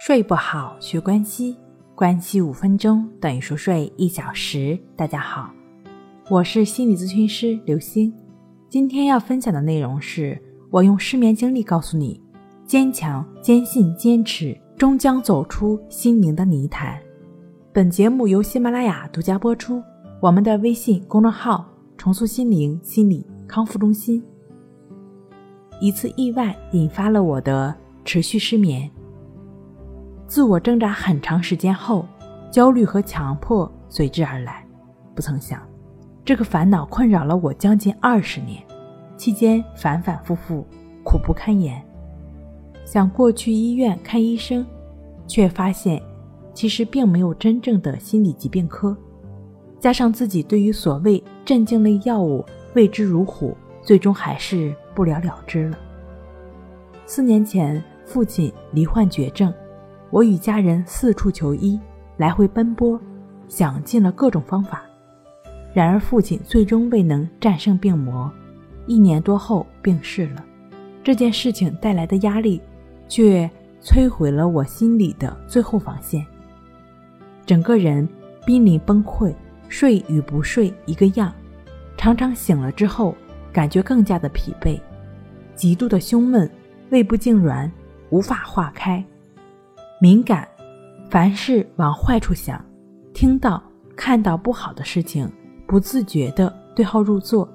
睡不好，学关西，关系五分钟等于熟睡一小时。大家好，我是心理咨询师刘星。今天要分享的内容是我用失眠经历告诉你：坚强、坚信、坚持，终将走出心灵的泥潭。本节目由喜马拉雅独家播出。我们的微信公众号“重塑心灵心理康复中心”。一次意外引发了我的持续失眠。自我挣扎很长时间后，焦虑和强迫随之而来。不曾想，这个烦恼困扰了我将近二十年，期间反反复复，苦不堪言。想过去医院看医生，却发现其实并没有真正的心理疾病科。加上自己对于所谓镇静类药物畏之如虎，最终还是不了了之了。四年前，父亲罹患绝症。我与家人四处求医，来回奔波，想尽了各种方法，然而父亲最终未能战胜病魔，一年多后病逝了。这件事情带来的压力，却摧毁了我心里的最后防线，整个人濒临崩溃，睡与不睡一个样，常常醒了之后，感觉更加的疲惫，极度的胸闷，胃部痉挛，无法化开。敏感，凡事往坏处想，听到、看到不好的事情，不自觉的对号入座，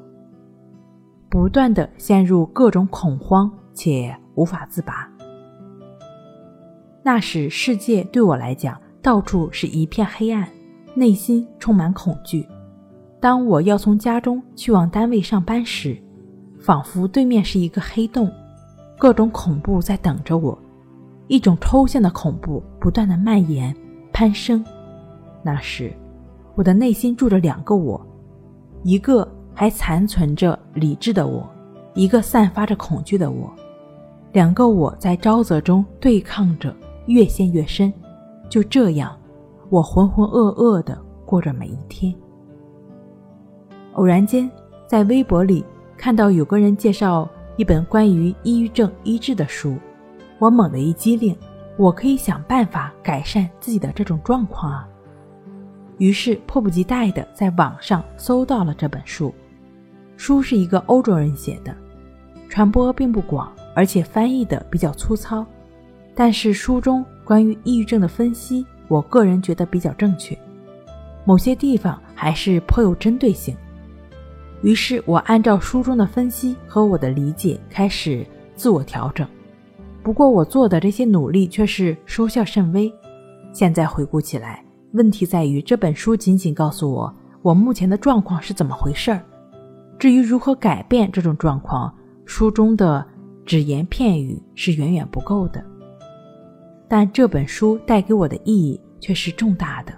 不断的陷入各种恐慌且无法自拔。那时世界对我来讲，到处是一片黑暗，内心充满恐惧。当我要从家中去往单位上班时，仿佛对面是一个黑洞，各种恐怖在等着我。一种抽象的恐怖不断的蔓延、攀升。那时，我的内心住着两个我，一个还残存着理智的我，一个散发着恐惧的我。两个我在沼泽中对抗着，越陷越深。就这样，我浑浑噩噩的过着每一天。偶然间，在微博里看到有个人介绍一本关于抑郁症医治的书。我猛地一激灵，我可以想办法改善自己的这种状况啊！于是迫不及待地在网上搜到了这本书。书是一个欧洲人写的，传播并不广，而且翻译的比较粗糙。但是书中关于抑郁症的分析，我个人觉得比较正确，某些地方还是颇有针对性。于是我按照书中的分析和我的理解开始自我调整。不过我做的这些努力却是收效甚微。现在回顾起来，问题在于这本书仅仅告诉我我目前的状况是怎么回事儿。至于如何改变这种状况，书中的只言片语是远远不够的。但这本书带给我的意义却是重大的。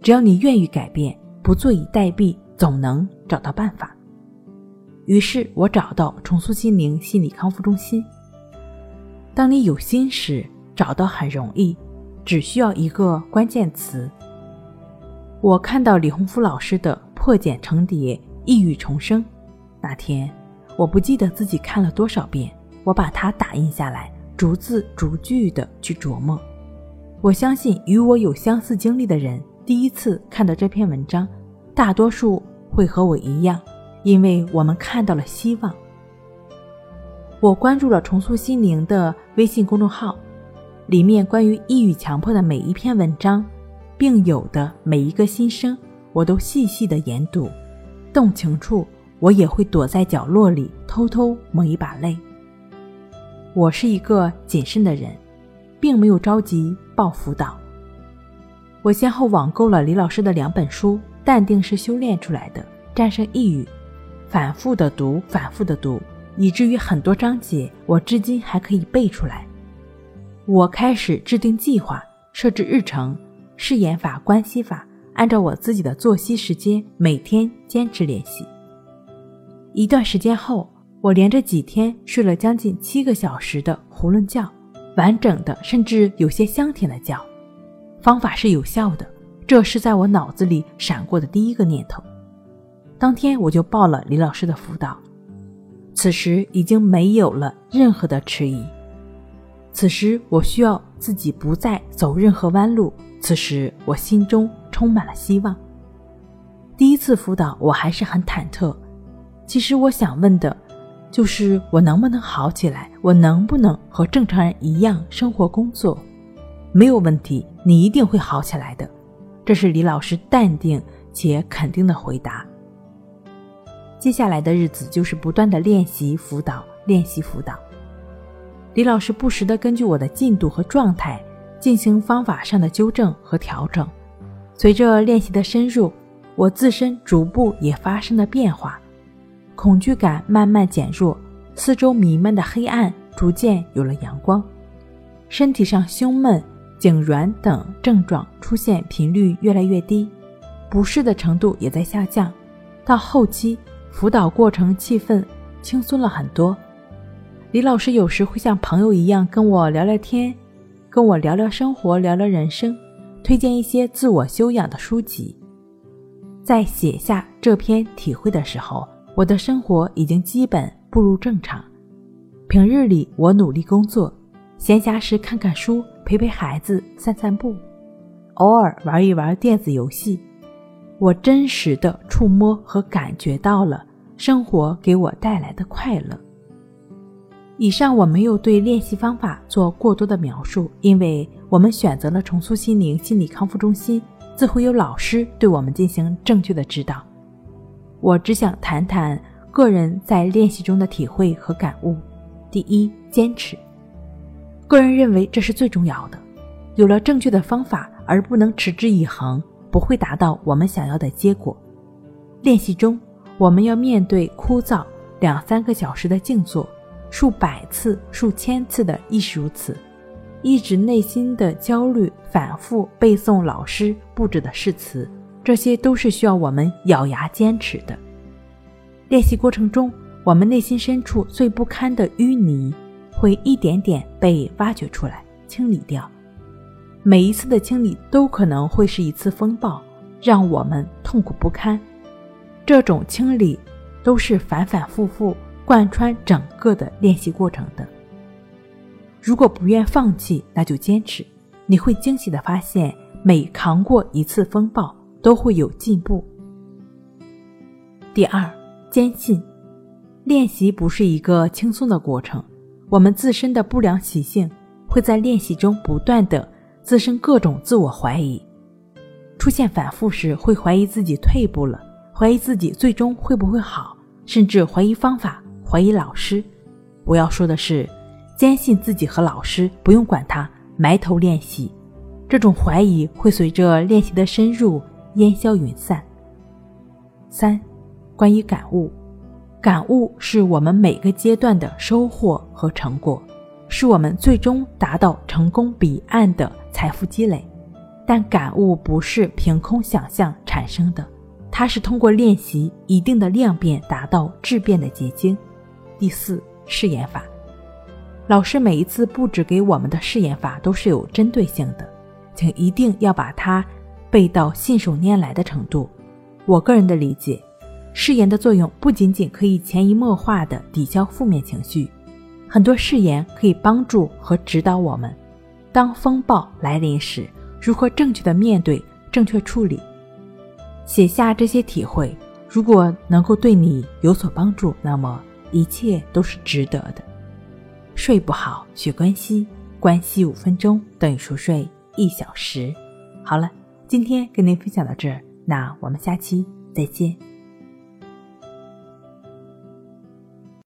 只要你愿意改变，不坐以待毙，总能找到办法。于是我找到重塑心灵心理康复中心。当你有心时，找到很容易，只需要一个关键词。我看到李洪福老师的《破茧成蝶，抑郁重生》，那天我不记得自己看了多少遍，我把它打印下来，逐字逐句的去琢磨。我相信与我有相似经历的人，第一次看到这篇文章，大多数会和我一样，因为我们看到了希望。我关注了重塑心灵的微信公众号，里面关于抑郁强迫的每一篇文章，并有的每一个心声，我都细细的研读，动情处我也会躲在角落里偷偷抹一把泪。我是一个谨慎的人，并没有着急报辅导。我先后网购了李老师的两本书，《淡定是修炼出来的》，《战胜抑郁》，反复的读，反复的读。以至于很多章节我至今还可以背出来。我开始制定计划，设置日程，试验法、关系法，按照我自己的作息时间，每天坚持练习。一段时间后，我连着几天睡了将近七个小时的囫囵觉，完整的，甚至有些香甜的觉。方法是有效的，这是在我脑子里闪过的第一个念头。当天我就报了李老师的辅导。此时已经没有了任何的迟疑。此时我需要自己不再走任何弯路。此时我心中充满了希望。第一次辅导，我还是很忐忑。其实我想问的，就是我能不能好起来？我能不能和正常人一样生活工作？没有问题，你一定会好起来的。这是李老师淡定且肯定的回答。接下来的日子就是不断的练习辅导，练习辅导。李老师不时的根据我的进度和状态进行方法上的纠正和调整。随着练习的深入，我自身逐步也发生了变化，恐惧感慢慢减弱，四周弥漫的黑暗逐渐有了阳光，身体上胸闷、颈软等症状出现频率越来越低，不适的程度也在下降。到后期。辅导过程气氛轻松了很多，李老师有时会像朋友一样跟我聊聊天，跟我聊聊生活，聊聊人生，推荐一些自我修养的书籍。在写下这篇体会的时候，我的生活已经基本步入正常。平日里我努力工作，闲暇时看看书，陪陪孩子，散散步，偶尔玩一玩电子游戏。我真实的触摸和感觉到了生活给我带来的快乐。以上我没有对练习方法做过多的描述，因为我们选择了重塑心灵心理康复中心，自会有老师对我们进行正确的指导。我只想谈谈个人在练习中的体会和感悟。第一，坚持。个人认为这是最重要的。有了正确的方法，而不能持之以恒。不会达到我们想要的结果。练习中，我们要面对枯燥两三个小时的静坐，数百次、数千次的亦是如此，抑制内心的焦虑，反复背诵老师布置的誓词，这些都是需要我们咬牙坚持的。练习过程中，我们内心深处最不堪的淤泥会一点点被挖掘出来，清理掉。每一次的清理都可能会是一次风暴，让我们痛苦不堪。这种清理都是反反复复贯穿整个的练习过程的。如果不愿放弃，那就坚持。你会惊喜的发现，每扛过一次风暴，都会有进步。第二，坚信练习不是一个轻松的过程，我们自身的不良习性会在练习中不断的。滋生各种自我怀疑，出现反复时，会怀疑自己退步了，怀疑自己最终会不会好，甚至怀疑方法，怀疑老师。我要说的是，坚信自己和老师，不用管他，埋头练习。这种怀疑会随着练习的深入烟消云散。三，关于感悟，感悟是我们每个阶段的收获和成果。是我们最终达到成功彼岸的财富积累，但感悟不是凭空想象产生的，它是通过练习一定的量变达到质变的结晶。第四，试验法，老师每一次布置给我们的试验法都是有针对性的，请一定要把它背到信手拈来的程度。我个人的理解，誓言的作用不仅仅可以潜移默化的抵消负面情绪。很多誓言可以帮助和指导我们，当风暴来临时，如何正确的面对、正确处理。写下这些体会，如果能够对你有所帮助，那么一切都是值得的。睡不好学关系，关系五分钟等于熟睡一小时。好了，今天跟您分享到这儿，那我们下期再见。